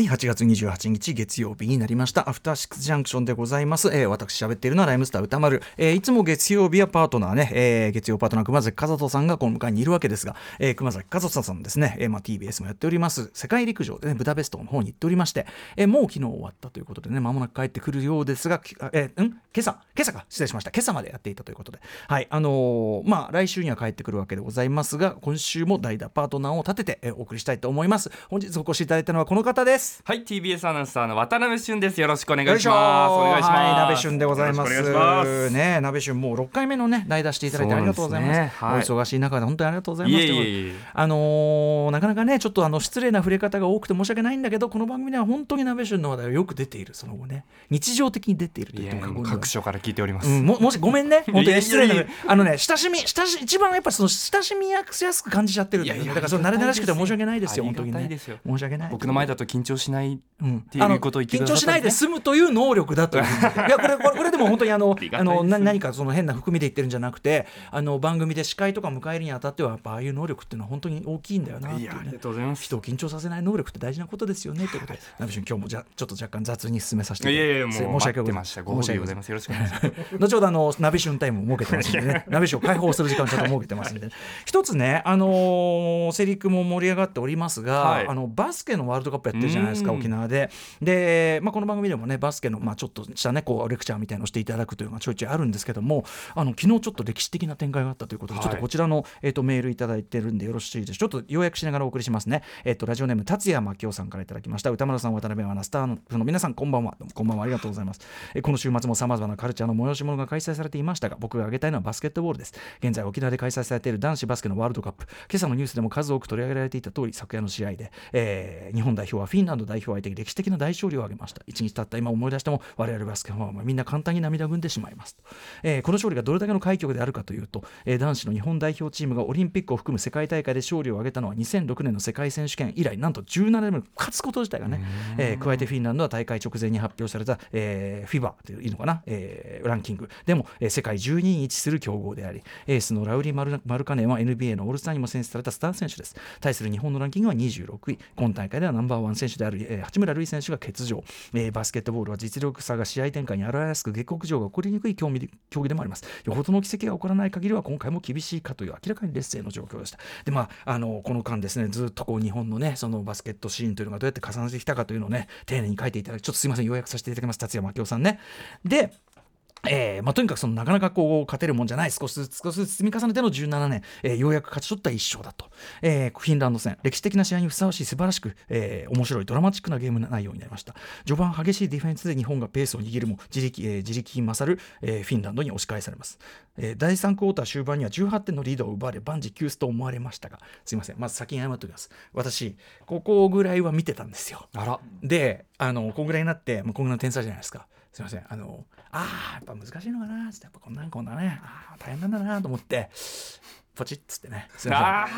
はい8月28日月曜日になりました。アフターシックスジャンクションでございます、えー、私喋っているのはライムスター歌丸、えー、いつも月曜日はパートナーね、えー、月曜パートナー熊崎和人さんがこの迎えにいるわけですが、えー、熊崎和人さんですね、えーまあ、TBS もやっております。世界陸上でねブダペストの方に行っておりまして、えー、もう昨日終わったということでね間もなく帰ってくるようですが、えー、ん？今朝？今朝か？失礼しました。今朝までやっていたということで。はいあのー、まあ来週には帰ってくるわけでございますが今週も代打パートナーを立てて、えー、お送りしたいと思います。本日お越しいただいたのはこの方です。はい TBS アナウンサーの渡辺俊です。よろしくお願いします。お願いします、はい、鍋俊でございます。ね鍋俊もう6回目のね代打していただいてありがとうございます、ねはい、お忙しい中で本当にありがとうございます。あのー、なかなかねちょっとあの失礼な触れ方が多くて申し訳ないんだけどこの番組では本当に鍋俊の話題をよく出ているその後ね日常的に出ているという各所から聞いております、うん、ももしごめんね。本当に失礼なあのね親しみ親し一番やっぱその親しみやすく感じちゃってるんだよだからその慣れ慣らしくて申し訳ないですよ。本当にね。申し訳ない。僕の前だと緊張しないっていうことを言緊張しないで済むという能力だという。いやこれこれこれでも本当にあのあの何かその変な含みで言ってるんじゃなくてあの番組で司会とか迎えるにあたってはやっぱああいう能力っていうのは本当に大きいんだよなっていう、ね、ありがとうございます。人を緊張させない能力って大事なことですよねということで。今日もじゃちょっと若干雑に進めさせていただいて。申し訳ございません。申し訳ございません。よろしくお願いします。後ほどあのナビシュンタイムを設けてますんでね。ナビシュンを開放する時間ちょっと設けてますんで、一つねあのー、セリクも盛り上がっておりますが、はい、あのバスケのワールドカップやってるじゃないですか沖縄で。で、まあ、この番組でもねバスケの、まあ、ちょっとしたねこうレクチャーみたいのをしていただくというのがちょいちょいあるんですけどもあの昨日ちょっと歴史的な展開があったということで、はい、ちょっとこちらの、えーと、メールいただいてるんでよろしいですちょっと要約しながらお送りしますね、えーと、ラジオネーム達也真紀夫さんからいただきました。歌丸さん渡辺アナスターの皆さんこんばんは。こんばんは。ありがとうございます、えー、この週末もさまざまなカルチャーの催し物が開催されていましたが僕が挙げたいのはバスケットボールです。現在沖縄で開催されている男子バスケのワールドカップ。今朝のニュースでも数多く取り上げられていた通り昨夜の試合で、えー、日本代表はフィンランド代表相手に歴史的な大勝利を挙げました。一日経った今思い出しても我々バスケファンはみんな簡単に涙ぐんでしまいますと、えー、この勝利がどれだけの快挙であるかというと、えー、男子の日本代表チームがオリンピックを含む世界大会で勝利を挙げたのは2006年の世界選手権以来なんと17年目勝つこと自体がね、えー、加えてフィンランドは大会直前に発表された、えー、フィバといういいのかな、えー、ランキング。でも、えー、世界12位に位置する強豪でありエースのラウリ・マルマルカネンは NBA のオールスターにも選出されたスター選手です。対する日本のランキングは26位。今大会ではナンバーワン選手である、えー、八村塁選手が欠場、えー、バスケットボールは実力差が試合展開に表れやすく下克上が起こりにくい競技でもあります。よほどの奇跡が起こらない限りは今回も厳しいかという明らかに劣勢の状況でしたでまああのこの間ですねずっとこう日本のねそのバスケットシーンというのがどうやって重なってきたかというのをね丁寧に書いていただきちょっとすいません要約させていただきます。達也真紀夫さんね。でえーまあ、とにかくそのなかなかこう勝てるもんじゃない少しずつ少しずつ積み重ねての17年、えー、ようやく勝ち取った1勝だと、えー、フィンランド戦歴史的な試合にふさわしい素晴らしく、えー、面白いドラマチックなゲーム内容になりました。序盤激しいディフェンスで日本がペースを握るも自力,、えー、自力に勝る、えー、フィンランドに押し返されます、えー、第3クォーター終盤には18点のリードを奪われ万事休すと思われましたがすいませんまず先に謝っておきます。私ここぐらいは見てたんですよ。あら。であのこんぐらいになって、まあ、こんぐらいの天才じゃないですかすいません。あのああやっぱ難しいのかな。ってやっぱこんなんこんなね。ああ大変なんだなと思って。ポチッつってね。すいま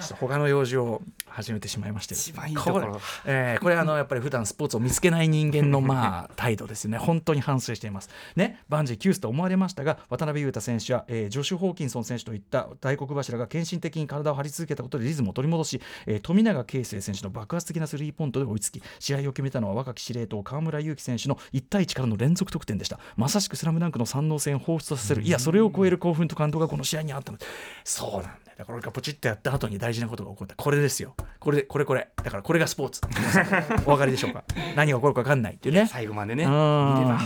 せん。他の用事を始めてしまいまして一番いいところ。えー、これあのやっぱり普段スポーツを見つけない人間のまあ態度ですね。本当に反省しています。ねバンジーキュースと思われましたが渡辺裕太選手や、えー、ジョシュ・ホーキンソン選手といった大黒柱が献身的に体を張り続けたことでリズムを取り戻し、えー、富永啓生選手の爆発的なスリーポイントで追いつき試合を決めたのは若き司令塔河村勇輝選手の1対1からの連続得点でした。まさしくスラムダンクの三能性を放出させる。いやそれを超える興奮と感動がこの試合にあったのそうなんだだから俺がポチッとやった後に大事なことが起こったこれですよ。これこれこれ。だからこれがスポーツ。お分かりでしょうか。何が起こるか分かんないっていうね。最後までね。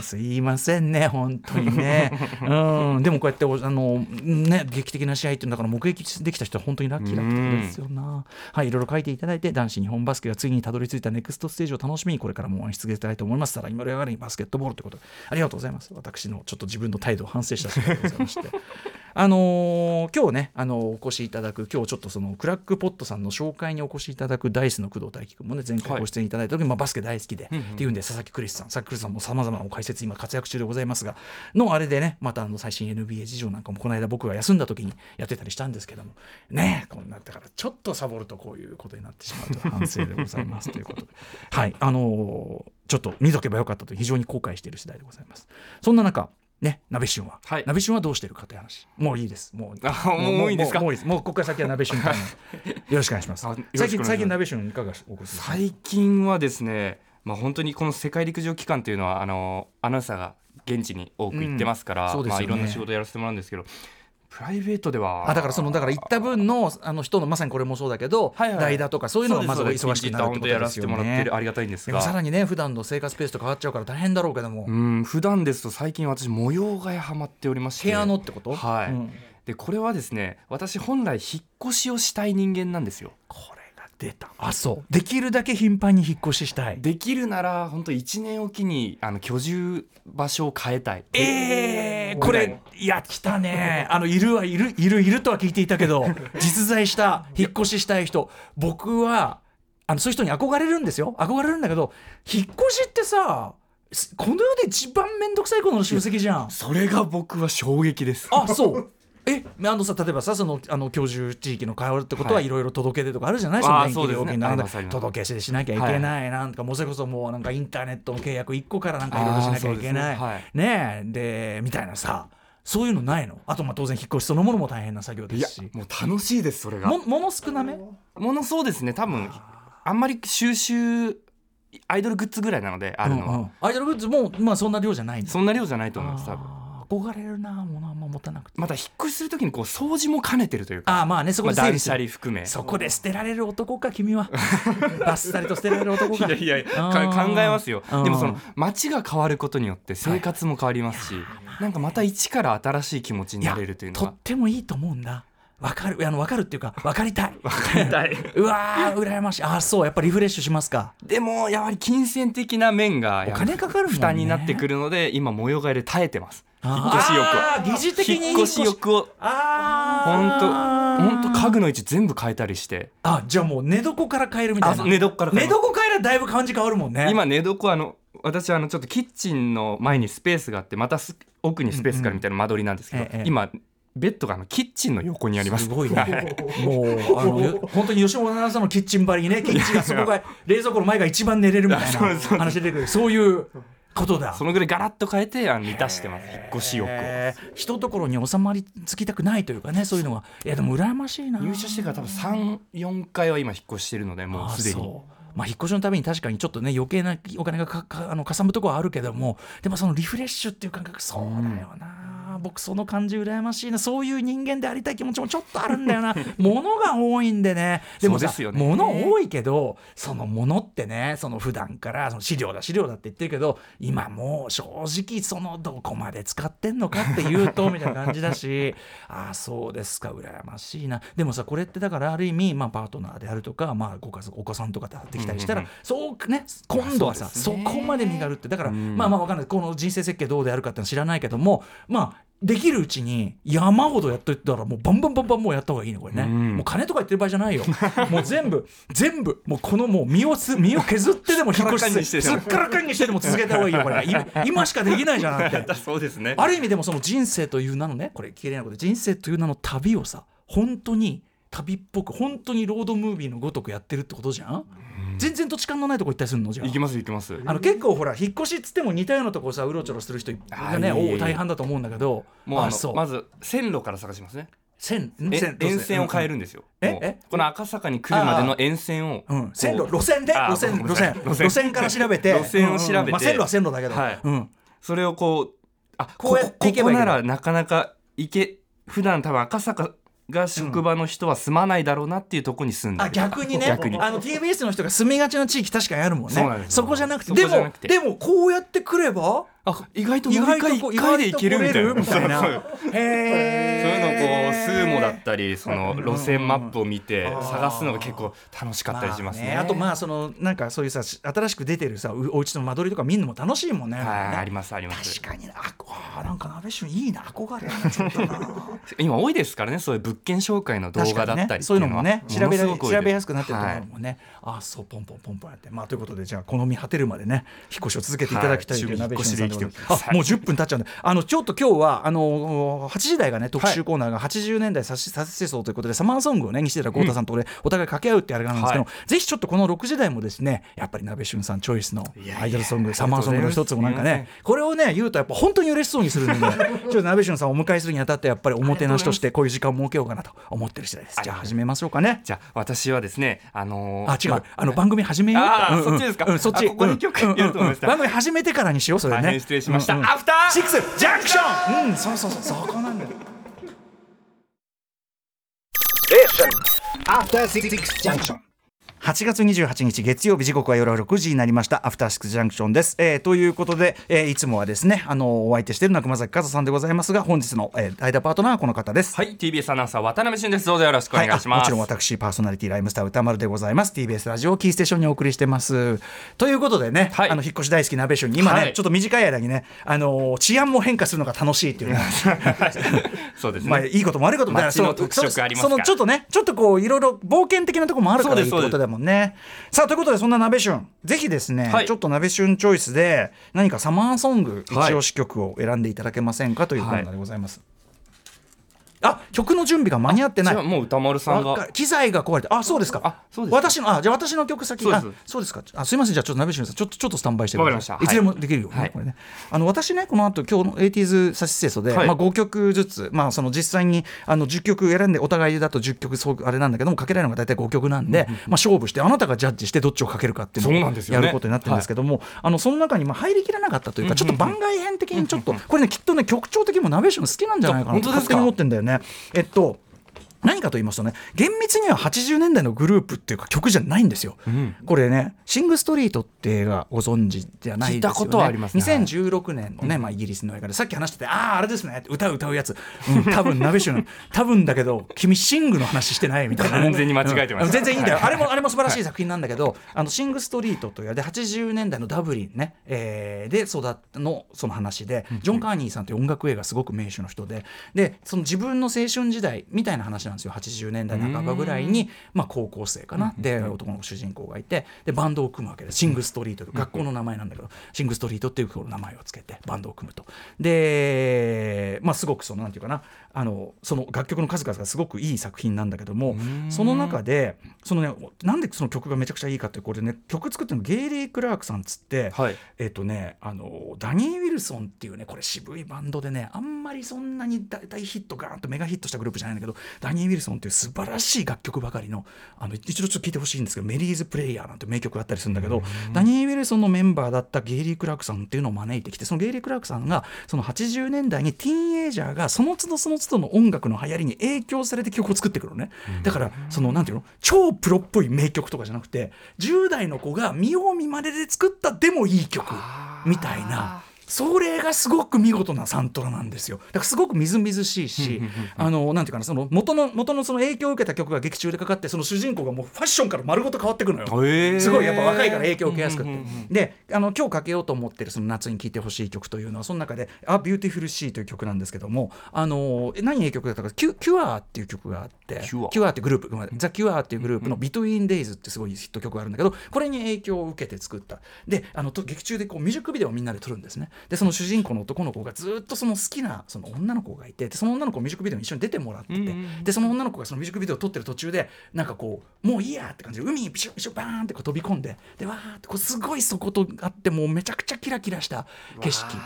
す。いませんね本当にね。うん。でもこうやってあのね劇的な試合っていうんだから目撃できた人は本当にラッキーだったんですよな。はいいろいろ書いていただいて男子日本バスケが次にたどり着いたネクストステージを楽しみにこれからも応援し続けたいと思います。さらに盛り上がりバスケットボールということで。ありがとうございます。私のちょっと自分の態度を反省した次第でございまして。あのー、今日ね、あのお越しいただく今日ちょっとそのクラックポットさんの紹介にお越しいただくダイスの工藤大輝君もね前回ご出演いただいた時、はい、まあ、バスケ大好きで、うんうん、っていうんで佐々木クリスさん佐々木クリスさんもさまざまな解説今活躍中でございますがのあれでねまたあの最新 NBA 事情なんかもこの間僕が休んだ時にやってたりしたんですけどもねこんなだからちょっとサボるとこういうことになってしまうと反省でございますということで。はい。あのー、ちょっと見とけばよかったと非常に後悔している次第でございます。そんな中ね、鍋旬は、はい。鍋旬はどうしてるかという話。もういいです。もう あもういいんですか？もういいです。もうここから先は鍋旬よろしくお願いします。最近最近鍋旬いかがお最近はですね、まあ、本当にこの世界陸上期間というのはあのアナウンサーが現地に多く行ってますから、まあ、うんそうですよね。いろんな仕事やらせてもらうんですけどプライベートでは。あだからそのだから行った分のあの人のまさにこれもそうだけど、はいはい。代打とかそういうのがまず忙しくなるってことですよね。てもらってる。ありがたいんですが。さらにね普段の生活ペースと変わっちゃうから大変だろうけども、うん普段ですと最近私模様替えハマっておりまして。部屋のってことはい。うん。でこれはですね私本来引っ越しをしたい人間なんですよ。こ出た。あそう。できるだけ頻繁に引っ越ししたい。できるなら本当1年おきにあの居住場所を変えたい。えー、これいや来たね。あのいるはいるいるいるとは聞いていたけど 実在した引っ越ししたい人。僕はあのそういう人に憧れるんですよ。憧れるんだけど引っ越しってさすこの世で一番面倒くさいことの集積じゃん。それが僕は衝撃です。あそうえあのさ例えばさそのあの居住地域の変わるってことははい。いろいろ届け出とかあるじゃない、あーその電気料金なんだありますあります。届け出しなきゃいけない、なんかもうそれこそもうなんかインターネットの契約1個からなんかいろいろしなきゃいけない。あーそうですね。え。でみたいなさそういうのないの？あとまあ当然引っ越しそのものも大変な作業ですし。もう楽しいですそれが。ももの少なめ？ものそうですね多分。あんまり収集アイドルグッズぐらいなのであるのは、うんうん。アイドルグッズもまあそんな量じゃないそんな量じゃないと思います多分憧れるなものあんま持たなくて。また引っ越しするときにこう掃除も兼ねてるというか。ああまあねそこまあ、断捨離含め。そこで捨てられる男か 君は。バッサリと捨てられる男か。いやいや考えますよ。うん。でもその街が変わることによって生活も変わりますし、なんかまた一から新しい気持ちになれるというのとっはてもいいと思うんだ。わかるあのわかるっていうかわかりたい。たい。うわー羨ましい。あそうやっぱリフレッシュしますか。でもやはり金銭的な面がお金かかる負担になってくるので今模様替えで耐えてます引っ越し欲あー疑似的に引っ越し。欲を。あ本当本当家具具の位置全部変えたりして。あじゃあもう寝床から変えるみたいな。寝床から寝床変えらだいぶ感じ変わるもんね。今寝床あの私はあのちょっとキッチンの前にスペースがあってまたす奥にスペースがあるみたいな間取りなんですけど、ええ今ベッドがあのキッチンの横にあります。すごいはね。もうあのよ本当に吉本アナウンサーのキッチン張りにね、キッチンがそこが冷蔵庫の前が一番寝れるみたいな話出てくる。そういうことだ。そのぐらいガラッと変えてあの満たしてます。引っ越し欲を。えー一ところに収まりつきたくないというかね、そういうのが。いやでも羨ましいな。入社してから多分34回は今引っ越ししてるのでもうあすでに。まあ、引っ越しのために確かにちょっとね余計なお金がかかあのかさむところはあるけどもでもそのリフレッシュっていう感覚そうだよな、僕その感じ羨ましいな。そういう人間でありたい気持ちもちょっとあるんだよな。物が多いんでね。でもさそうですよね。物多いけどその物ってねその普段からその資料だ資料だって言ってるけど今もう正直そのどこまで使ってんのかっていうとみたいな感じだし。ああそうですか。羨ましいな。でもさこれってだからある意味、まあ、パートナーであるとか、まあ、ご家族お子さんとかで会ってきたりしたら、うんうんそうね今度はさそ,、こまで身軽って。だから、うん。まあまあわかんない。この人生設計どうであるかってのは知らないけどもまあできるうちに山ほどやっといたらもうバンバンバンバンもうやった方がいいねこれね、うん。もう金とか言ってる場合じゃないよ。もう全部全部もうこのもう身をす身を削ってでも引っ越しすっすっからかんにしてでも続けた方がいいよこれ。今今しかできないじゃんって。そうですね。ある意味でもその人生という名のねこれ綺麗なことで人生という名の旅をさ本当に旅っぽく本当にロードムービーのごとくやってるってことじゃん、全然土地勘のないとこ行ったりするのじゃあ行きます行きます。あの結構ほら引っ越しっつっても似たようなとこさうろちょろする人がねお大半だと思うんだけど。もうあのそう。まず線路から探しますね。線え線沿線を変えるんでですよ。もうえ？えこの赤坂に来るまでの沿線を。うん、線路路線で？あ路線路線。路線。から調べて。路線を調べて。うん。うん。まあ、線路は線路だけど、はい。うん、それをこうあこうやって行けばいいこここならなかなか行け普段多分赤坂が職場の人は住まないだろうなっていうところに住んでる。あ逆にね。逆に。あの TBS の人が住みがちな地域確かにあるもんね。そこじゃなくて。そでもでもこうやってくればあ意外と意外とこう1回で行けるみたいな。たいな。そう。いうのをこうースーモだったりその路線マップを見てうん。探すのが結構楽しかったりしますね。まああとまあそのなんかそういうさ新しく出てるさうお家の間取りとか見るのも楽しいもんね。はいねありますあります。確かになあなんか鍋旬いいな憧れるな。今多いですからねそういう物件紹介の動画だったりってそういうのもね調べ調べやすくなってると思はいうもんね、あそうポンポンポンポンやって。まあということでじゃあ好み果てるまでね引っ越しを続けていただきたいというはい。鍋旬さんでございます。あもう10分経っちゃうんであのちょっと今日はあの8時台がね特集コーナーが80年代サス世相ということでサマーソングをね西寺豪太さんと俺、お互い掛け合うってあれがあるんですけど、ぜひちょっとこの6時台もですねやっぱり鍋俊さんチョイスのアイドルソングサマーソングの一つもなんかねこれをね言うとやっぱ本当に嬉しそうにするんで、ちょっと鍋俊さんをお迎えするにあたってやっぱりおもてなしとしてこういう時間を設けようかなと思ってる次第です。じゃあ始めましょうかね。じゃあ私はですねあのあ違う、あの番組始めよう。あ、そっちですか、そっち。ここに曲やると思いました、番組始めてからにしようそれね失礼しました、アフターシックスジャンクションうんそうそうそうそこなんだよアフターシックスジャンクション8月28日月曜日時刻は夜6時になりました。アフターシックスジャンクションです、えー、ということで、えー、いつもはですねあのお相手しているのは熊崎和さんでございますが本日の、えー、間パートナーはこの方です。はい TBS アナウンサー渡辺俊です。どうぞよろしくお願いします、はい、もちろん私パーソナリティライムスター歌丸でございます。TBS ラジオキーステーションにお送りしてます。ということでね、はい、あの引っ越し大好きなべしゅに今ね、はい、ちょっと短い間にねあの治安も変化するのが楽しいっていうね。そうですね。まあいいことも悪いこともありますそのちょっとねちょっとこういろいろ冒険的なところもあるからいいってことだもんね。さあということでそんな鍋旬ぜひですね、はい、ちょっと鍋旬チョイスで何かサマーソング一押し曲を選んでいただけませんかというコーナーでございます。あ曲の準備が間に合ってない。もう歌丸さんが。機材が壊れてあそうですか。あそうです私のあじゃあ私の曲先あそうですか。あすいません。じゃあちょっと鍋島さんちょっとちょっとスタンバイしてください。い。つでもできるよね、はい、これね。あの私ねこの後今日の 80s サシセソで、はい、まあ5曲ずつまあその実際にあの10曲選んでお互いだと10曲そうあれなんだけどもかけられるのが大体5曲なんで、まあ勝負してあなたがジャッジしてどっちをかけるかっていうのをやることになってるんですけども、あのその中にまあ入りきらなかったというかちょっと番外編的にちょっとこれねきっとね曲調的にも鍋島好きなんじゃないかなと勝手に思ってんだよねえっと何かと言いますとね厳密には80年代のグループっていうか曲じゃないんですよ、うん、これね「シング・ストリート」って映画ご存知じゃないですよね。聞いたことはあります、ね、2016年のね、まあ、イギリスの映画でさっき話してて「あああれですね」歌う歌うやつ、うん、多分鍋シュの多分だけど君シングの話してないみたいな。完全に間違えてます、うん、全然いいんだよ。あれもあれも素晴らしい作品なんだけど「あのシング・ストリート」というで80年代のダブリンね、えー、で育ったのその話でジョン・カーニーさんという音楽映画すごく名手の人ででその自分の青春時代みたいな話なんですよ。80年代代半ばぐらいに、まあ、高校生かな、で男の主人公がいて。でバンドを組むわけです。シング・ストリートと学校の名前なんだけど、シング・ストリートっていう名前をつけてバンドを組むと。で、まあ、すごくそのなんていうかな。あのその楽曲の数々がすごくいい作品なんだけどもその中でそのねなんでその曲がめちゃくちゃいいかってこれね曲作ってるのゲイリー・クラークさんっつって、はい、えっ、とねあのダニー・ウィルソンっていうねこれ渋いバンドでねあんまりそんなに大ヒットガーンとメガヒットしたグループじゃないんだけどダニー・ウィルソンっていう素晴らしい楽曲ばかりのあの一度ちょっと聞いてほしいんですけど「メリーズ・プレイヤー」なんて名曲があったりするんだけどダニー・ウィルソンのメンバーだったゲイリー・クラークさんっていうのを招いてきてそのゲイリー・クラークさんがその80年代にティーンエイジャーがその都度その都度の音楽の流行りに影響されて曲を作ってくるのね。だからそのなんていうの？超プロっぽい名曲とかじゃなくて10代の子が見よう見まねで作ったでもいい曲みたいな。それがすごく見事なサントラなんですよ。だからすごくみずみずしいしあのなんていうかなその元の元のその影響を受けた曲が劇中でかかってその主人公がもうファッションから丸ごと変わってくるのよ、すごいやっぱ若いから影響を受けやすくて、であの今日かけようと思ってるその夏に聴いてほしい曲というのはその中で「A Beautiful Sea」という曲なんですけどもあの何影響を受けたかキュ「キュアっていう曲があって「キュアっていうグループ「ザ・キュアっていうグループの「Between Days」ってすごいヒット曲があるんだけどこれに影響を受けて作った。であの劇中でこうミュージックビデオをみんなで撮るんですねでその主人公の男の子がずっとその好きなその女の子がいてその女の子ミュージックビデオに一緒に出てもらってて、うんうん、でその女の子がそのミュージックビデオを撮ってる途中でなんかこうもういいやって感じで海にピシュピシュバーンってこう飛び込んででわーってこうすごいそことあってもうめちゃくちゃキラキラした景色。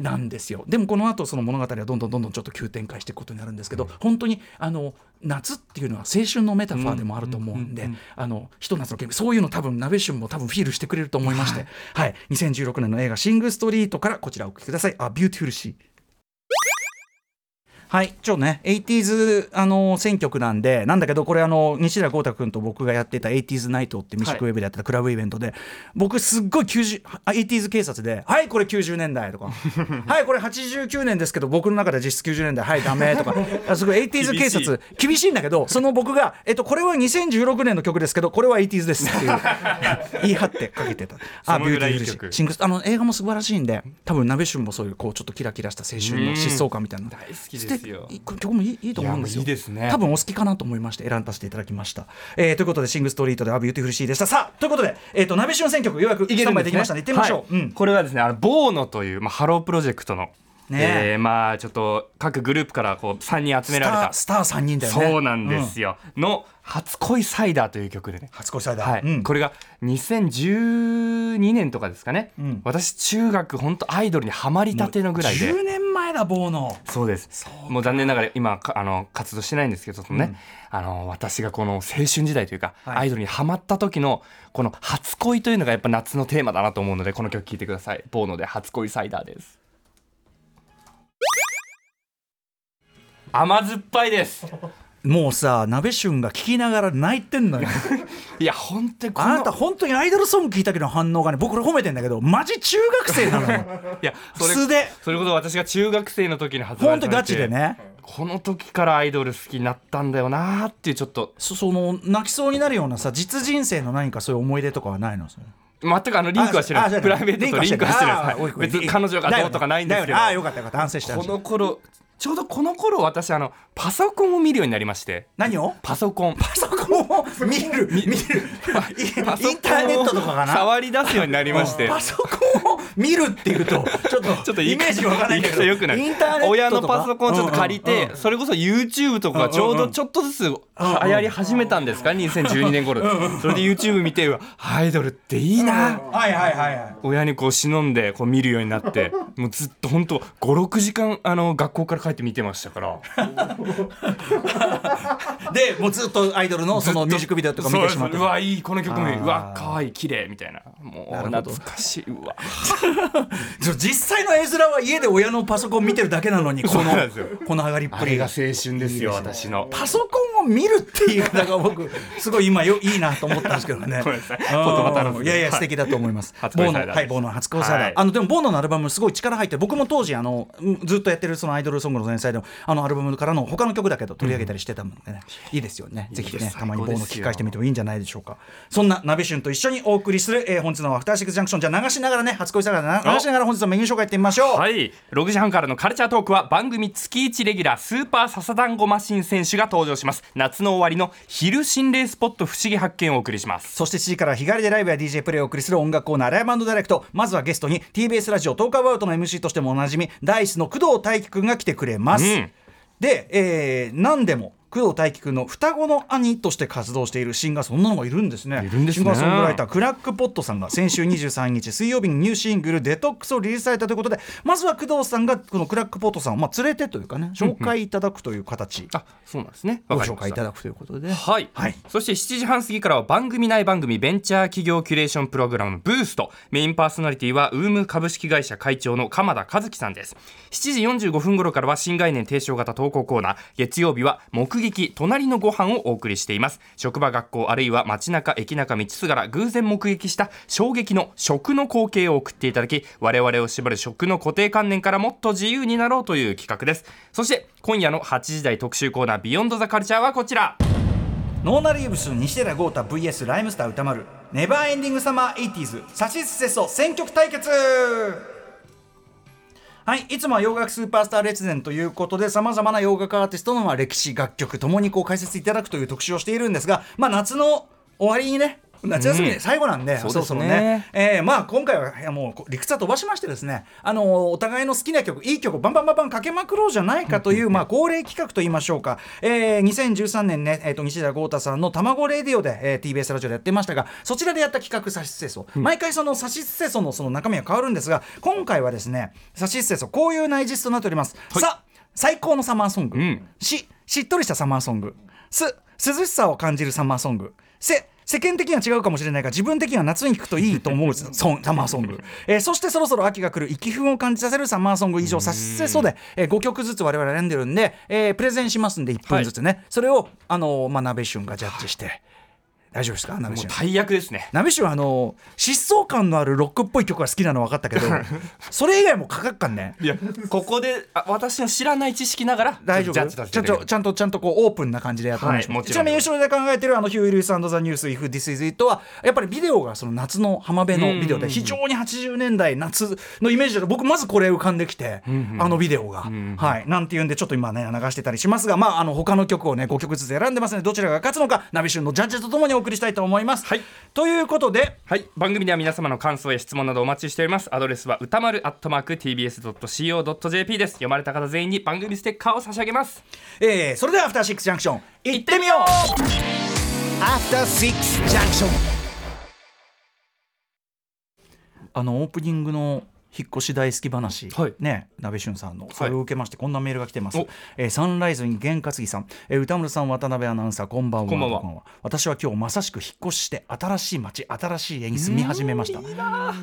なんですよ。でもこの後その物語はどんどんどんどんちょっと急展開していくことになるんですけど、うん、本当にあの夏っていうのは青春のメタファーでもあると思うんで、あのひと夏のゲームそういうの多分ナベシュンも多分 feel してくれると思い。まして、はい、はい、2016年の映画「シング・ストリート」からこちらお聴きください。 A Beautiful Sea はいちょっとね 80s あの選曲なんでなんだけどこれあの西寺郷太君と僕がやってた 80s ナイトってミシックウェブでやってたクラブイベントで、はい、僕すっごい 80s 警察で「はいこれ90年代」とか「はいこれ89年ですけど僕の中では実質90年代はいダメ」とかすごい 80s 警察厳しいんだけどその僕が、えっと、これは2016年の曲ですけどこれは 80s ですっていう言い張ってかけてた。A Beautiful Sea あの映画も素晴らしいんで多分ナベシュンもそういうこうちょっとキラキラした青春の疾走感みたいな大好きです性曲もいいいいと思うんですよ。いいですね。多分お好きかなと思いまして選ばせていただきました、えー、ということでシングストリートでは Beautiful Sea でした。さあということで、えーと、ナベシュン選曲ようやくスタンバイできましたね、ね、行ってみましょう、はい。うん、これはですねあの Buono! という、まあ、ハロープロジェクトのね。えー、まあちょっと各グループからこう3人集められた。スタースター3人だよね。そうなんですよ、うん、の「初恋サイダー」という曲でね。初恋サイダー、はい、うん、これが2012年とかですかね、うん、私中学本当アイドルにはまりたてのぐらいで。10年前だ Buono!。そうです。もう残念ながら今あの活動してないんですけどそのね、あの私がこの青春時代というか、はい、アイドルにはまった時のこの初恋というのがやっぱ夏のテーマだなと思うのでこの曲聴いてください。ボーノで初恋サイダーです甘酸っぱいですもうさ鍋旬が聞きながら泣いてんのよ。いや本当にあなた本当にアイドルソング聞いた時の反応がね僕褒めてんだけどマジ中学生なのよ。いやそれ素で。それこそ私が中学生の時に発売本当ガチでね。この時からアイドル好きになったんだよなっていうちょっと。その泣きそうになるようなさ実人生の何かそういう思い出とかはないの？全くあのリンクはしてない。プライベートとリンクはしてない。別に彼女がどうとかないんですけどああよかったよかった。反省した。この頃ちょうどこの頃私あのパソコンを見るようになりまして。何を？パソコン。パソコンを見る見る。インターネットとかかな？触り出すようになりまして。パソコンを見るっていうとちょっと ちょっとイメージわかんないけど。よくない。親のパソコンをちょっと借りて、それこそ YouTube とかちょうどちょっとずつ流行り始めたんですか？2012年頃それで YouTube 見てアイドルっていいな。はいはいはい親にこう忍んでこう見るようになって もうずっと本当56時間あの学校から帰って見てましたから。でもうずっとアイドルのそのミュージックビデオとか見てしまって。うわいいこの曲もいい。うわ可愛い綺麗みたいな。もう懐かしい。うわ。実際の絵面は家で親のパソコン見てるだけなのにこのこの上がりっぷり。が青春ですよ私の。パソコンを見るっていう方が僕 すごい今よいいなと思ったんですけどね。い。やいや素敵だと思います。ボーノはいボーノ初恋サイダー。あのでもボーノのアルバムすごい力入って僕も当時あのずっとやってるそのアイドルソングの前菜であのアルバムからの他の曲だけど取り上げたりしてたのでね、いいですよね。ぜひねたまにボーノ聞き返してみてもいいんじゃないでしょうか。そんな鍋旬と一緒にお送りする、えー、本日のアフターシックスジャンクションじゃ流しながらね初恋サイダー流しながら本日のメニュー紹介いってみましょう。はい。6時半からのカルチャートークは番組月1レギュラースーパーササダンゴマシン選手が登場します。夏の終わりの昼心霊スポット不思議発見をお送りします。そして7時から日帰りでライブや DJ プレイをお送りする音楽コーナーライブダイレクトまずはゲストに TBS ラジオトークアバウトの MC としてもおなじみダイスの工藤大輝くんが来てくれます、うん、で、えー、何でも工藤大輝くんの双子の兄として活動しているシンガーそんなのがいるんですね。いるんですね。シンガーソングライタークラックポットさんが先週23日水曜日にニューシングル「デトックス」をリリースされたということでまずは工藤さんがこのクラックポットさんをまあ連れてというかね紹介いただくという形、うんうん、あそうなんですね。ご紹介いただくということで。はい、はい、そして7時半過ぎからは番組内番組ベンチャー企業キュレーションプログラムブースト。メインパーソナリティはウーム株式会社会長の鎌田和樹さんです。7時45分頃からは新概念提唱型投稿コーナー。月曜日は撃隣のご飯をお送りしています。職場学校あるいは街中駅中道すがら偶然目撃した衝撃の食の光景を送っていただき我々を縛る食の固定観念からもっと自由になろうという企画です。そして今夜の8時台特集コーナー Beyond the Culture はこちら。ノーナリーブス西寺豪太 VS ライムスター歌丸ネバーエンディングサマー 80s サシスセソ選曲対決はい、いつもは洋楽スーパースター列伝ということで、様々な洋楽アーティストの歴史、楽曲ともにこう解説いただくという特集をしているんですが、まあ、夏の終わりにね、夏休み最後なんで、うん、そろそろね。ね、えー、まあ今回はもう理屈は飛ばしましてですねあのお互いの好きな曲いい曲バンバンバンバンかけまくろうじゃないかという、まあ恒例企画といいましょうか、えー、2013年ね、えーと、西寺郷太さんの「卵レディオで」えー、TBS ラジオでやってましたがそちらでやった企画「サシスセソ」毎回その「サシスセソ」のその中身は変わるんですが今回はですね「サシスセソ」こういう内実となっております、はい、さあ最高のサマーソング、うん、ししっとりしたサマーソング。す涼しさを感じるサマーソング。せ世間的には違うかもしれないが自分的には夏に聴くといいと思うソン サマーソング、えー、そしてそろそろ秋が来る。息風を感じさせるサマーソング以上させそうで、えー、5曲ずつ我々選んでるんで、えー、プレゼンしますんで1分ずつね、はい、それをあのー、まあ、鍋旬がジャッジして。大丈夫ですか？ナビシュン大役ですね。ナビシュンはあの疾走感のあるロックっぽい曲が好きなの分かったけど それ以外もかかっかんねいやここであ私の知らない知識ながら大丈ジャッジ夫ちゃんとちゃんとちゃんとこうオープンな感じでやってましょう。はいもちなみに後ろで考えてるあのヒュー・ウィルスザ・ニュース・イフ・ディス・イズ・イットはやっぱりビデオがその夏の浜辺のビデオで非常に80年代夏のイメージで僕まずこれ浮かんできてあのビデオが。はい。なんていうんでちょっと今ね流してたりしますがまああの他の曲をね5曲ずつ選んでますのでどちらが勝つのかナビシュンのジャッジとともにお送りしたいと思います。はい。ということではい。番組では皆様の感想や質問などお待ちしております。アドレスは歌丸アットマーク TBS.CO.JP です。読まれた方全員に番組ステッカーを差し上げます。えーそれではアフターシックスジャンクション行ってみよう。After Six Junction. あのオープニングの引っ越し大好き話、はいね、鍋俊さんのそれを受けまして、こんなメールが来てますお。えーサンライズに玄勝木さん、えー歌村さん、渡辺アナウンサー、こんばんは。こんばんは私は今日まさしく引っ越しして、新しい街、新しい家に住み始めました。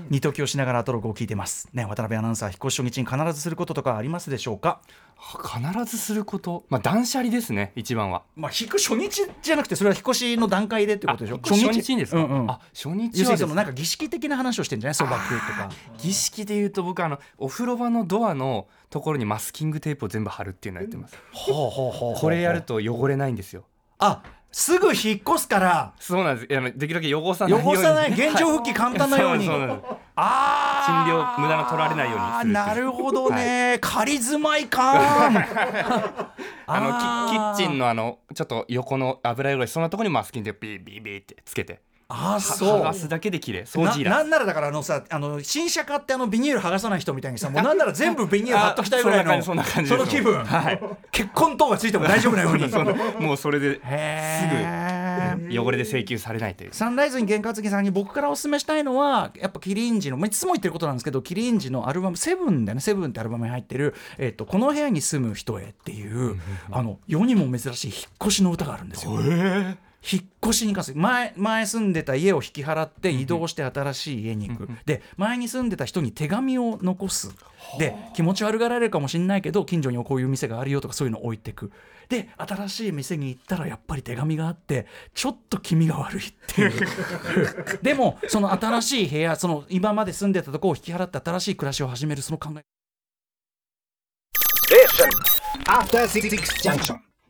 二時をしながらアトログを聞いてます。ね、渡辺アナウンサー、引っ越し初日に必ずすることとかありますでしょうか？必ずすること。まあ断捨離ですね一番は。まあ、引く初日じゃなくて、それは引っ越しの段階でってことでしょ？初日にですか、うんうん。あ初日はね。のなんか儀式的な話をしてんじゃない、そば食うとか。儀式で言うと僕あのお風呂場のドアのところにマスキングテープを全部貼るっていうのをやってます。ほうほうほうこれやると汚れないんですよ。あすぐ引っ越すから。そうなんです。あのできるだけ汚さないように。汚さない現状復帰簡単なように、そうなんですそうなんですあ無駄な取られないようになるほどね、仮住まいか。あのキキッチンのあのちょっと横の油汚れそんなところにマスキングテープビービービーってつけてあはそう。剥がすだけで綺麗掃除いならなんならだからあのさあの新車買ってあのビニール剥がさない人みたいにさもう なんなら全部ビニール貼っときたいぐらいのあそんな感じそんなの気感じです分、結婚等がついても大丈夫なように。もうそれですぐ汚れで請求されないという。サンライズに験担ぎさんに僕からお勧めしたいのはやっぱキリンジの、まあ、いつも言ってることなんですけどキリンジのアルバム「セブンだよね「セブンってアルバムに入ってる「えっとこの部屋に住む人へ」っていうあの世にも珍しい引っ越しの歌があるんですよ。引っ越しに関する前前住んでた家を引き払って移動して新しい家に行く、で前に住んでた人に手紙を残す。で気持ち悪がられるかもしれないけど近所にこういう店があるよとかそういうのを置いてく。で新しい店に行ったらやっぱり手紙があってちょっと気味が悪いっていう。でもその新しい部屋その今まで住んでたとこを引き払って新しい暮らしを始めるその考え。After Six Junction.